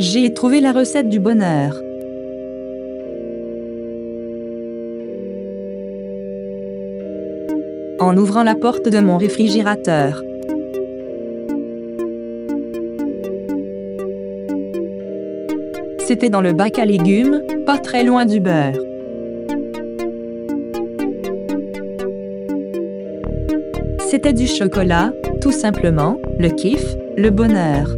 J'ai trouvé la recette du bonheur. En ouvrant la porte de mon réfrigérateur. C'était dans le bac à légumes, pas très loin du beurre. C'était du chocolat, tout simplement, le kiff, le bonheur.